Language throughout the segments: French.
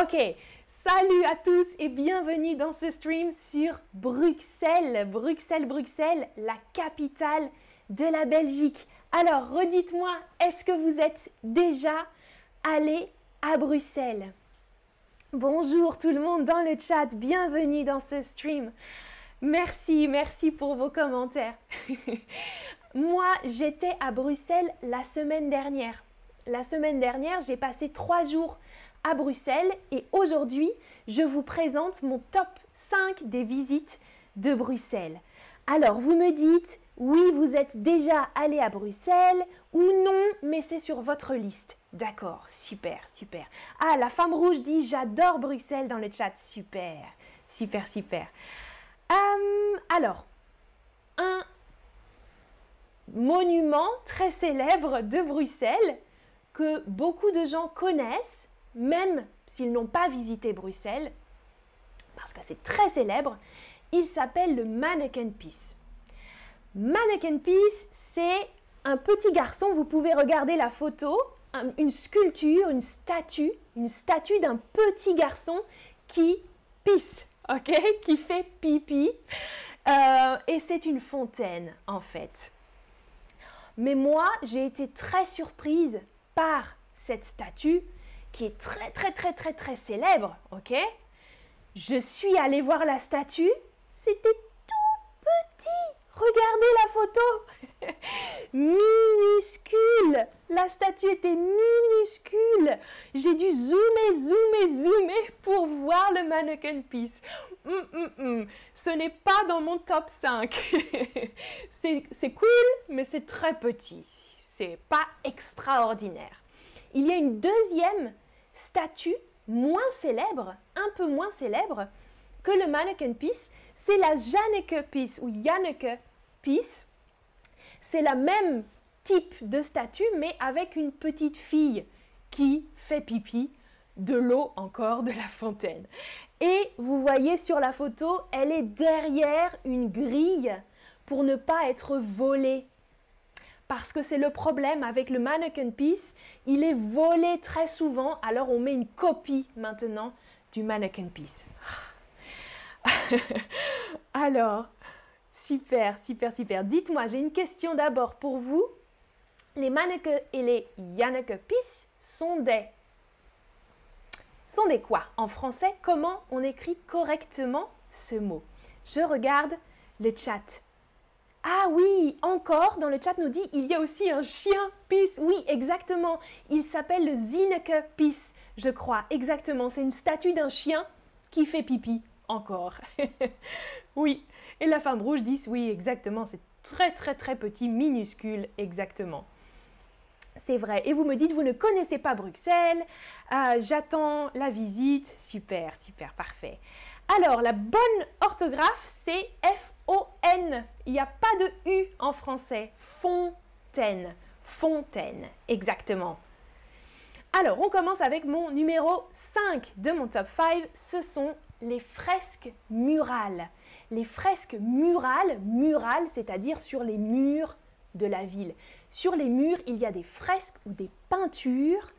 Ok, salut à tous et bienvenue dans ce stream sur Bruxelles. Bruxelles, Bruxelles, la capitale de la Belgique. Alors, redites-moi, est-ce que vous êtes déjà allé à Bruxelles? Bonjour tout le monde dans le chat, bienvenue dans ce stream. Merci, merci pour vos commentaires. Moi, j'étais à Bruxelles la semaine dernière. La semaine dernière, j'ai passé trois jours à Bruxelles et aujourd'hui, je vous présente mon top 5 des visites de Bruxelles. Alors, vous me dites, oui, vous êtes déjà allé à Bruxelles ou non, mais c'est sur votre liste. D'accord, super, super. Ah, la femme rouge dit, j'adore Bruxelles dans le chat. Super, super, super. Euh, alors, un monument très célèbre de Bruxelles que beaucoup de gens connaissent même s'ils n'ont pas visité Bruxelles, parce que c'est très célèbre, il s'appelle le Mannequin Peace. Mannequin Peace, c'est un petit garçon, vous pouvez regarder la photo, une sculpture, une statue, une statue d'un petit garçon qui pisse, qui fait pipi, euh, et c'est une fontaine en fait. Mais moi, j'ai été très surprise par cette statue qui est très très très très très célèbre, ok? Je suis allée voir la statue, c'était tout petit. Regardez la photo Minuscule La statue était minuscule J'ai dû zoomer, zoomer, zoomer pour voir le mannequin piece. Hum, hum, hum. Ce n'est pas dans mon top 5. c'est cool, mais c'est très petit. C'est pas extraordinaire. Il y a une deuxième statue moins célèbre, un peu moins célèbre que le Mannequin Peace, c'est la Janneke Peace ou Janneke Peace. C'est la même type de statue, mais avec une petite fille qui fait pipi de l'eau encore de la fontaine. Et vous voyez sur la photo, elle est derrière une grille pour ne pas être volée parce que c'est le problème avec le mannequin piece, il est volé très souvent, alors on met une copie maintenant du mannequin piece. alors, super, super, super. Dites-moi, j'ai une question d'abord pour vous. Les mannequins et les Janneke piece sont des sont des quoi En français, comment on écrit correctement ce mot? Je regarde le chat. Ah oui, encore, dans le chat nous dit, il y a aussi un chien pisse. Oui, exactement. Il s'appelle le Zineke pisse, je crois. Exactement. C'est une statue d'un chien qui fait pipi. Encore. oui. Et la femme rouge dit, oui, exactement. C'est très, très, très petit, minuscule. Exactement. C'est vrai. Et vous me dites, vous ne connaissez pas Bruxelles. Euh, j'attends la visite. Super, super, parfait. Alors, la bonne orthographe, c'est F-O-N. Il n'y a pas de U en français. Fontaine. Fontaine, exactement. Alors, on commence avec mon numéro 5 de mon top 5. Ce sont les fresques murales. Les fresques murales, murales, c'est-à-dire sur les murs de la ville. Sur les murs, il y a des fresques ou des peintures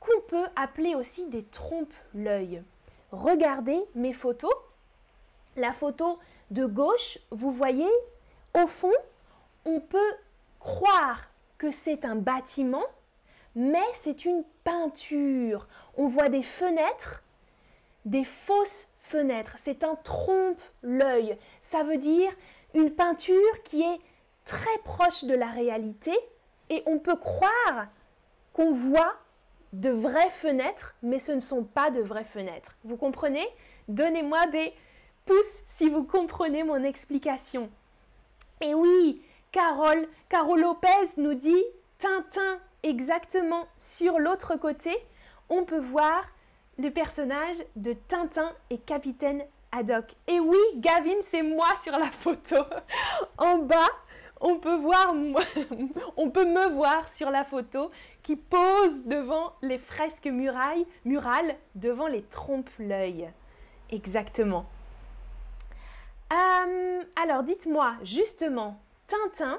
qu'on peut appeler aussi des trompes-l'œil regardez mes photos. La photo de gauche, vous voyez, au fond, on peut croire que c'est un bâtiment, mais c'est une peinture. On voit des fenêtres, des fausses fenêtres. C'est un trompe-l'œil. Ça veut dire une peinture qui est très proche de la réalité et on peut croire qu'on voit de vraies fenêtres, mais ce ne sont pas de vraies fenêtres. Vous comprenez? Donnez-moi des pouces si vous comprenez mon explication. Et oui, Carole, Carole Lopez nous dit Tintin, exactement sur l'autre côté, on peut voir le personnage de Tintin et Capitaine Haddock. Et oui, Gavin, c'est moi sur la photo. en bas, on peut me voir sur la photo qui pose devant les fresques murailles, murales, devant les trompes-l'œil. Exactement. Euh, alors dites-moi, justement, Tintin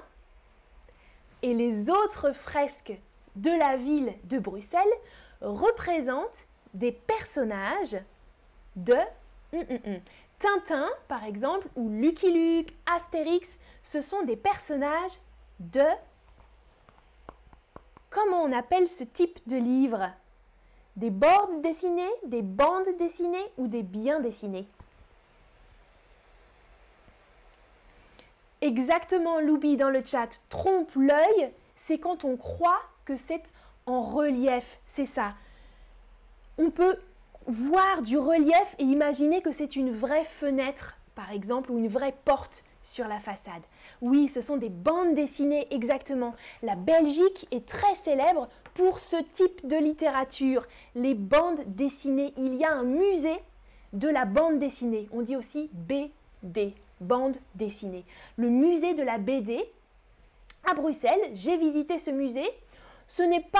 et les autres fresques de la ville de Bruxelles représentent des personnages de hum, hum, hum. Tintin, par exemple, ou Lucky Luke, Astérix, ce sont des personnages de... Comment on appelle ce type de livre? Des bordes dessinées, des bandes dessinées ou des biens dessinés? Exactement, Loubi dans le chat. Trompe l'œil, c'est quand on croit que c'est en relief. C'est ça. On peut voir du relief et imaginer que c'est une vraie fenêtre, par exemple, ou une vraie porte sur la façade. Oui, ce sont des bandes dessinées exactement. La Belgique est très célèbre pour ce type de littérature, les bandes dessinées. Il y a un musée de la bande dessinée. On dit aussi BD, bande dessinée. Le musée de la BD à Bruxelles. J'ai visité ce musée. Ce n'est pas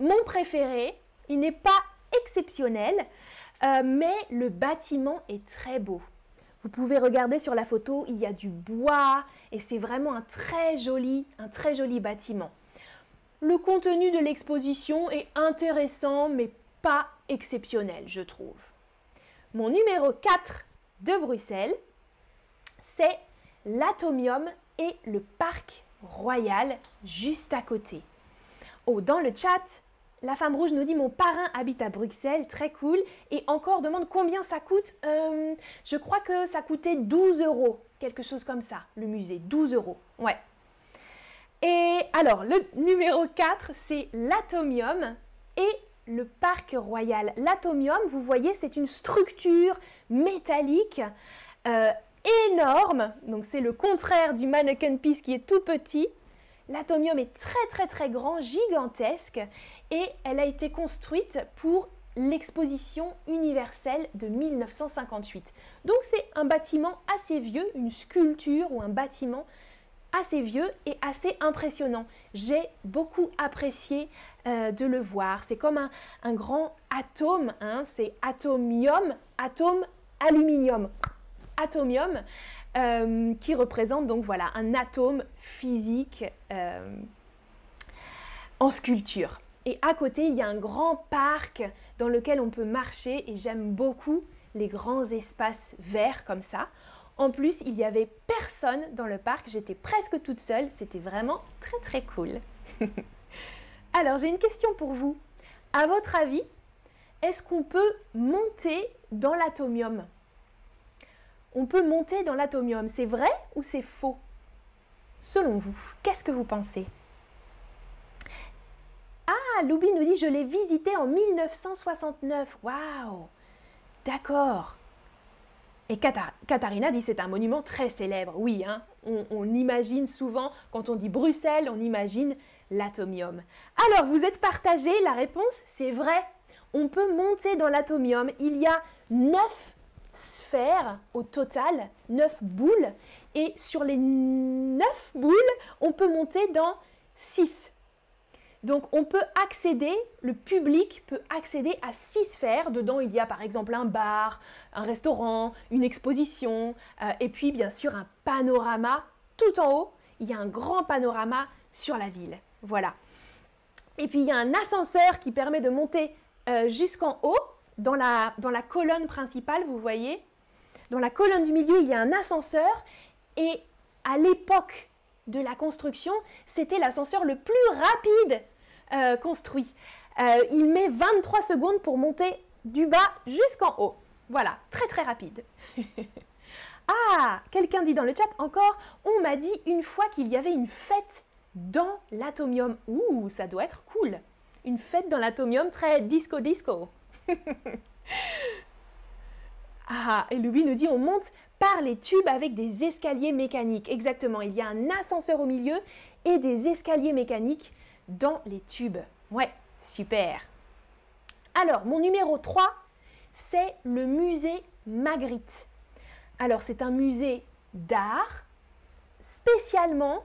mon préféré. Il n'est pas exceptionnel, euh, mais le bâtiment est très beau. Vous pouvez regarder sur la photo, il y a du bois et c'est vraiment un très joli, un très joli bâtiment. Le contenu de l'exposition est intéressant mais pas exceptionnel, je trouve. Mon numéro 4 de Bruxelles, c'est l'Atomium et le Parc Royal juste à côté. Oh, dans le chat, la femme rouge nous dit mon parrain habite à Bruxelles, très cool. Et encore demande combien ça coûte. Euh, je crois que ça coûtait 12 euros, quelque chose comme ça, le musée. 12 euros, ouais. Et alors, le numéro 4, c'est l'Atomium et le Parc Royal. L'Atomium, vous voyez, c'est une structure métallique euh, énorme. Donc, c'est le contraire du Mannequin Piece qui est tout petit. L'atomium est très très très grand, gigantesque, et elle a été construite pour l'exposition universelle de 1958. Donc c'est un bâtiment assez vieux, une sculpture ou un bâtiment assez vieux et assez impressionnant. J'ai beaucoup apprécié euh, de le voir. C'est comme un, grand atome, hein. c'est atomium, atome, aluminium. Atomium, euh, qui représente donc voilà un atome physique euh, en sculpture. Et à côté, il y a un grand parc dans lequel on peut marcher et j'aime beaucoup les grands espaces verts comme ça. En plus, il y avait personne dans le parc, j'étais presque toute seule, c'était vraiment très très cool. Alors, j'ai une question pour vous. À votre avis, est-ce qu'on peut monter dans l'atomium? on peut monter dans l'atomium. C'est vrai ou c'est faux? Selon vous, qu'est-ce que vous pensez? Ah, Loubi nous dit je l'ai visité en 1969. Waouh D'accord. Et Katharina dit c'est un monument très célèbre. Oui, hein, on, imagine souvent, quand on dit Bruxelles, on imagine l'atomium. Alors, vous êtes partagé. la réponse c'est vrai. On peut monter dans l'atomium. Il y a neuf au total 9 boules et sur les 9 boules, on peut monter dans 6. Donc on peut accéder, le public peut accéder à six sphères. Dedans, il y a par exemple un bar, un restaurant, une exposition, euh, et puis bien sûr un panorama tout en haut. Il y a un grand panorama sur la ville. Voilà. Et puis il y a un ascenseur qui permet de monter euh, jusqu'en haut. Dans la, dans la colonne principale, vous voyez, dans la colonne du milieu, il y a un ascenseur et à l'époque de la construction, c'était l'ascenseur le plus rapide euh, construit. Euh, il met 23 secondes pour monter du bas jusqu'en haut. Voilà, très très rapide. ah, quelqu'un dit dans le chat encore, on m'a dit une fois qu'il y avait une fête dans l'atomium. Ouh, ça doit être cool. Une fête dans l'atomium très disco disco. ah, et Louis nous dit on monte par les tubes avec des escaliers mécaniques. Exactement, il y a un ascenseur au milieu et des escaliers mécaniques dans les tubes. Ouais, super. Alors, mon numéro 3, c'est le musée Magritte. Alors, c'est un musée d'art spécialement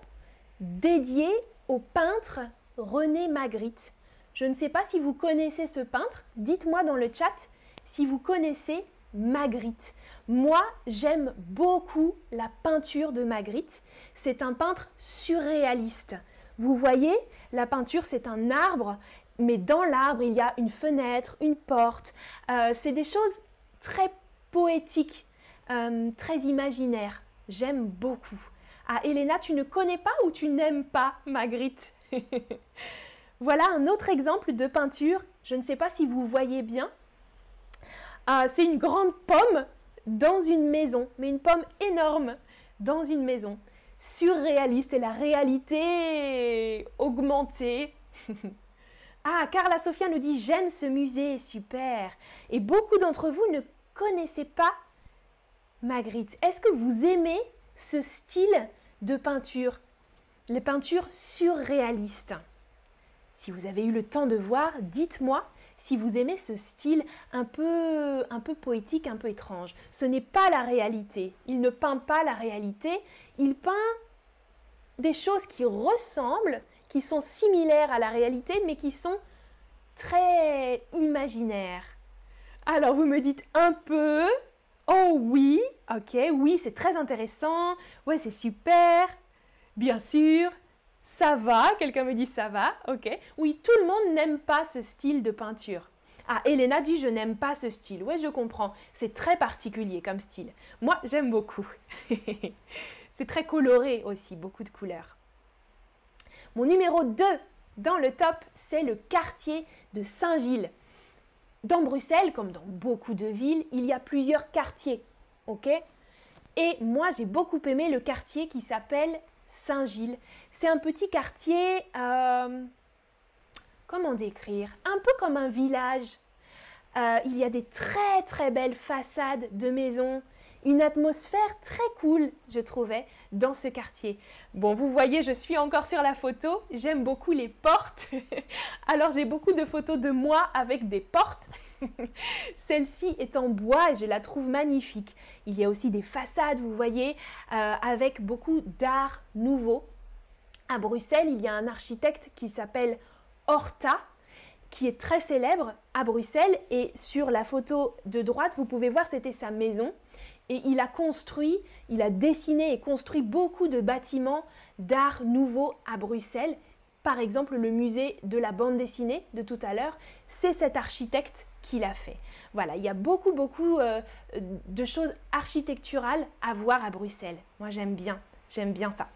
dédié au peintre René Magritte. Je ne sais pas si vous connaissez ce peintre. Dites-moi dans le chat si vous connaissez Magritte. Moi, j'aime beaucoup la peinture de Magritte. C'est un peintre surréaliste. Vous voyez, la peinture, c'est un arbre, mais dans l'arbre, il y a une fenêtre, une porte. Euh, c'est des choses très poétiques, euh, très imaginaires. J'aime beaucoup. Ah, Elena, tu ne connais pas ou tu n'aimes pas Magritte? Voilà un autre exemple de peinture. Je ne sais pas si vous voyez bien. Ah, c'est une grande pomme dans une maison, mais une pomme énorme dans une maison. Surréaliste et la réalité augmentée. ah, Carla Sofia nous dit J'aime ce musée, super. Et beaucoup d'entre vous ne connaissez pas Magritte. Est-ce que vous aimez ce style de peinture? Les peintures surréalistes. Si vous avez eu le temps de voir, dites-moi si vous aimez ce style un peu, un peu poétique, un peu étrange. Ce n'est pas la réalité. Il ne peint pas la réalité. Il peint des choses qui ressemblent, qui sont similaires à la réalité, mais qui sont très imaginaires. Alors vous me dites un peu. Oh oui, ok, oui, c'est très intéressant. Ouais, c'est super. Bien sûr, ça va, quelqu'un me dit ça va, ok. Oui, tout le monde n'aime pas ce style de peinture. Ah, Elena dit je n'aime pas ce style. Oui, je comprends. C'est très particulier comme style. Moi, j'aime beaucoup. c'est très coloré aussi, beaucoup de couleurs. Mon numéro 2 dans le top, c'est le quartier de Saint-Gilles. Dans Bruxelles, comme dans beaucoup de villes, il y a plusieurs quartiers. Ok Et moi, j'ai beaucoup aimé le quartier qui s'appelle Saint-Gilles. C'est un petit quartier, euh, comment décrire? Un peu comme un village. Euh, il y a des très très belles façades de maisons, une atmosphère très cool, je trouvais, dans ce quartier. Bon, vous voyez, je suis encore sur la photo. J'aime beaucoup les portes. Alors, j'ai beaucoup de photos de moi avec des portes. Celle-ci est en bois et je la trouve magnifique. Il y a aussi des façades, vous voyez, euh, avec beaucoup d'art nouveau. À Bruxelles, il y a un architecte qui s'appelle Horta, qui est très célèbre à Bruxelles. Et sur la photo de droite, vous pouvez voir, c'était sa maison. Et il a construit, il a dessiné et construit beaucoup de bâtiments d'art nouveau à Bruxelles. Par exemple, le musée de la bande dessinée de tout à l'heure, c'est cet architecte qui l'a fait. Voilà, il y a beaucoup, beaucoup euh, de choses architecturales à voir à Bruxelles. Moi, j'aime bien, j'aime bien ça.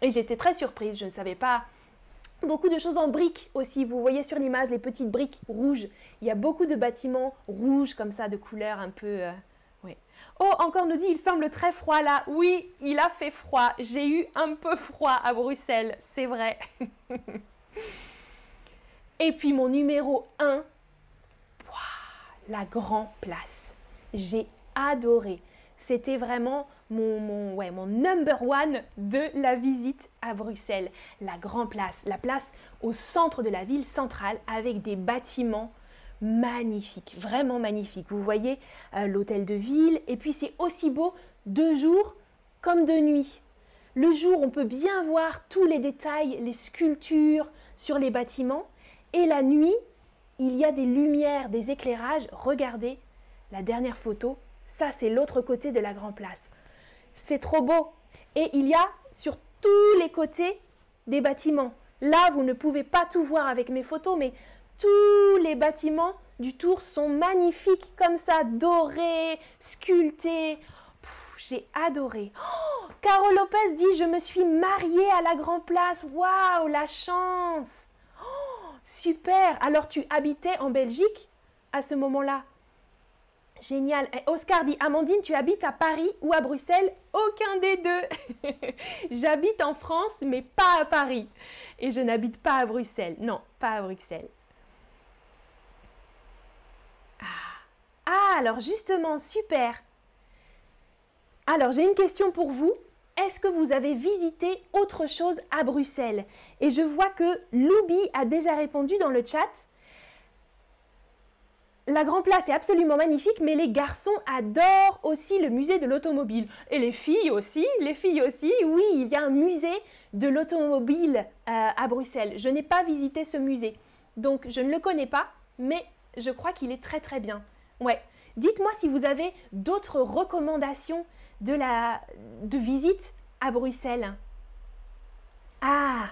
Et j'étais très surprise, je ne savais pas. Beaucoup de choses en briques aussi. Vous voyez sur l'image les petites briques rouges. Il y a beaucoup de bâtiments rouges comme ça, de couleurs un peu. Euh, Oh, encore nous dit, il semble très froid là. Oui, il a fait froid. J'ai eu un peu froid à Bruxelles, c'est vrai. Et puis mon numéro 1, la Grand Place. J'ai adoré. C'était vraiment mon, ouais, mon number one de la visite à Bruxelles. La Grand Place, la place au centre de la ville centrale avec des bâtiments magnifique, vraiment magnifique. Vous voyez euh, l'hôtel de ville et puis c'est aussi beau de jour comme de nuit. Le jour, on peut bien voir tous les détails, les sculptures sur les bâtiments et la nuit, il y a des lumières, des éclairages. Regardez la dernière photo, ça c'est l'autre côté de la Grand Place. C'est trop beau et il y a sur tous les côtés des bâtiments. Là, vous ne pouvez pas tout voir avec mes photos, mais tous les bâtiments du tour sont magnifiques comme ça, dorés, sculptés. J'ai adoré. Oh, Caro Lopez dit Je me suis mariée à la Grand Place. Waouh, la chance Super Alors tu habitais en Belgique à ce moment-là Génial. Oscar dit Amandine, tu habites à Paris ou à Bruxelles? Aucun des deux. J'habite en France, mais pas à Paris. Et je n'habite pas à Bruxelles. Non, pas à Bruxelles. Ah, alors justement, super. Alors j'ai une question pour vous. Est-ce que vous avez visité autre chose à Bruxelles? Et je vois que Loubi a déjà répondu dans le chat. La Grand Place est absolument magnifique, mais les garçons adorent aussi le musée de l'automobile. Et les filles aussi, les filles aussi, oui, il y a un musée de l'automobile euh, à Bruxelles. Je n'ai pas visité ce musée, donc je ne le connais pas, mais je crois qu'il est très très bien. Ouais. Dites-moi si vous avez d'autres recommandations de, la, visite à Bruxelles. Ah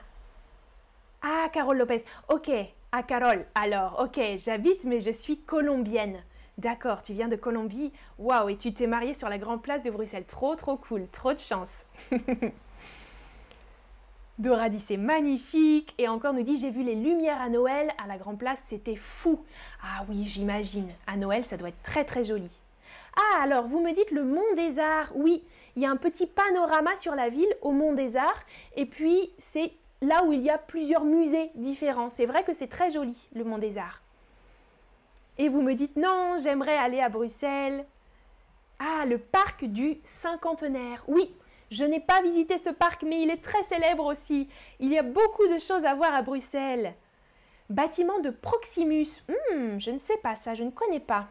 Ah, Carole Lopez. Ok. Ah Carole, alors, ok, j'habite mais je suis colombienne. D'accord, tu viens de Colombie. Waouh, et tu t'es mariée sur la grande place de Bruxelles. Trop, trop cool, trop de chance. Dora dit c'est magnifique et encore nous dit j'ai vu les lumières à Noël à la grande place, c'était fou. Ah oui, j'imagine. À Noël, ça doit être très très joli. Ah alors, vous me dites le Mont des Arts. Oui, il y a un petit panorama sur la ville au Mont des Arts et puis c'est là où il y a plusieurs musées différents. C'est vrai que c'est très joli, le Mont des Arts. Et vous me dites non, j'aimerais aller à Bruxelles. Ah, le parc du cinquantenaire. Oui, je n'ai pas visité ce parc, mais il est très célèbre aussi. Il y a beaucoup de choses à voir à Bruxelles. Bâtiment de Proximus. Hmm, je ne sais pas ça, je ne connais pas.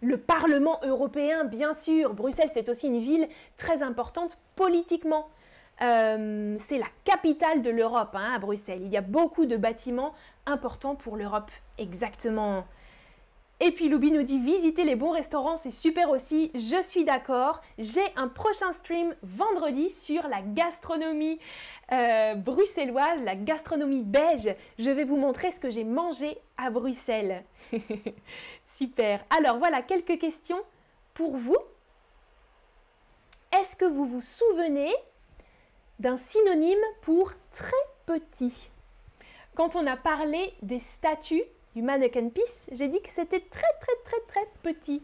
Le Parlement européen, bien sûr. Bruxelles, c'est aussi une ville très importante politiquement. Euh, c'est la capitale de l'Europe, hein, à Bruxelles. Il y a beaucoup de bâtiments importants pour l'Europe. Exactement. Et puis Loubi nous dit visiter les bons restaurants, c'est super aussi. Je suis d'accord. J'ai un prochain stream vendredi sur la gastronomie euh, bruxelloise, la gastronomie belge. Je vais vous montrer ce que j'ai mangé à Bruxelles. super. Alors voilà quelques questions pour vous. Est-ce que vous vous souvenez d'un synonyme pour très petit? Quand on a parlé des statues du mannequin piece, j'ai dit que c'était très très très très petit.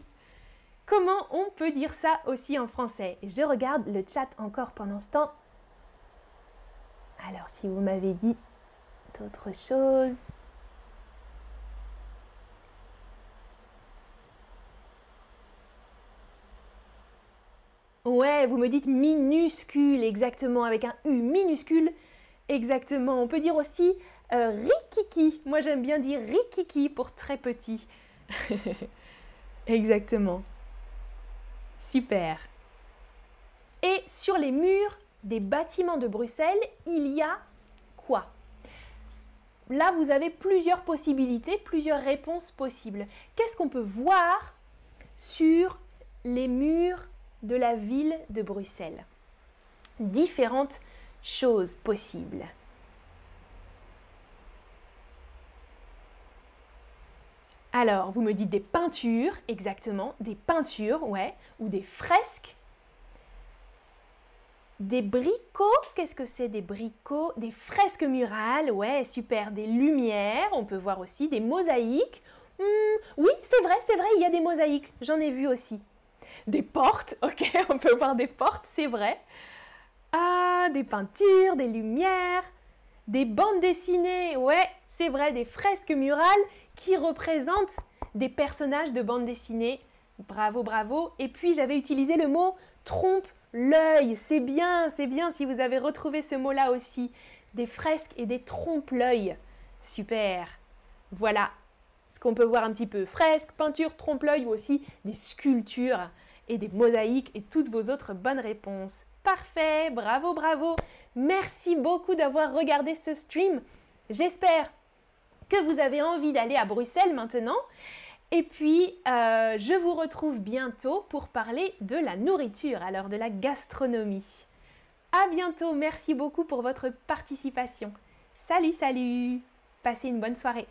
Comment on peut dire ça aussi en français? Je regarde le chat encore pendant ce temps. Alors si vous m'avez dit d'autres choses. Ouais, vous me dites minuscule, exactement, avec un U minuscule. Exactement. On peut dire aussi euh, rikiki. Moi, j'aime bien dire rikiki pour très petit. exactement. Super. Et sur les murs des bâtiments de Bruxelles, il y a quoi? Là, vous avez plusieurs possibilités, plusieurs réponses possibles. Qu'est-ce qu'on peut voir sur les murs de la ville de Bruxelles? Différentes choses possibles. Alors, vous me dites des peintures, exactement, des peintures, ouais, ou des fresques. Des bricots, qu'est-ce que c'est des bricots? Des fresques murales, ouais, super, des lumières, on peut voir aussi des mosaïques. Hmm, oui, c'est vrai, c'est vrai, il y a des mosaïques, j'en ai vu aussi. Des portes, ok, on peut voir des portes, c'est vrai. Ah, des peintures, des lumières, des bandes dessinées, ouais, c'est vrai, des fresques murales qui représentent des personnages de bandes dessinées. Bravo, bravo. Et puis j'avais utilisé le mot trompe l'œil. C'est bien, c'est bien si vous avez retrouvé ce mot-là aussi. Des fresques et des trompe-l'œil. Super. Voilà ce qu'on peut voir un petit peu. Fresques, peintures, trompe-l'œil ou aussi des sculptures et des mosaïques et toutes vos autres bonnes réponses. Parfait, bravo, bravo. Merci beaucoup d'avoir regardé ce stream. J'espère que vous avez envie d'aller à Bruxelles maintenant. Et puis, euh, je vous retrouve bientôt pour parler de la nourriture, alors de la gastronomie. À bientôt, merci beaucoup pour votre participation. Salut, salut Passez une bonne soirée.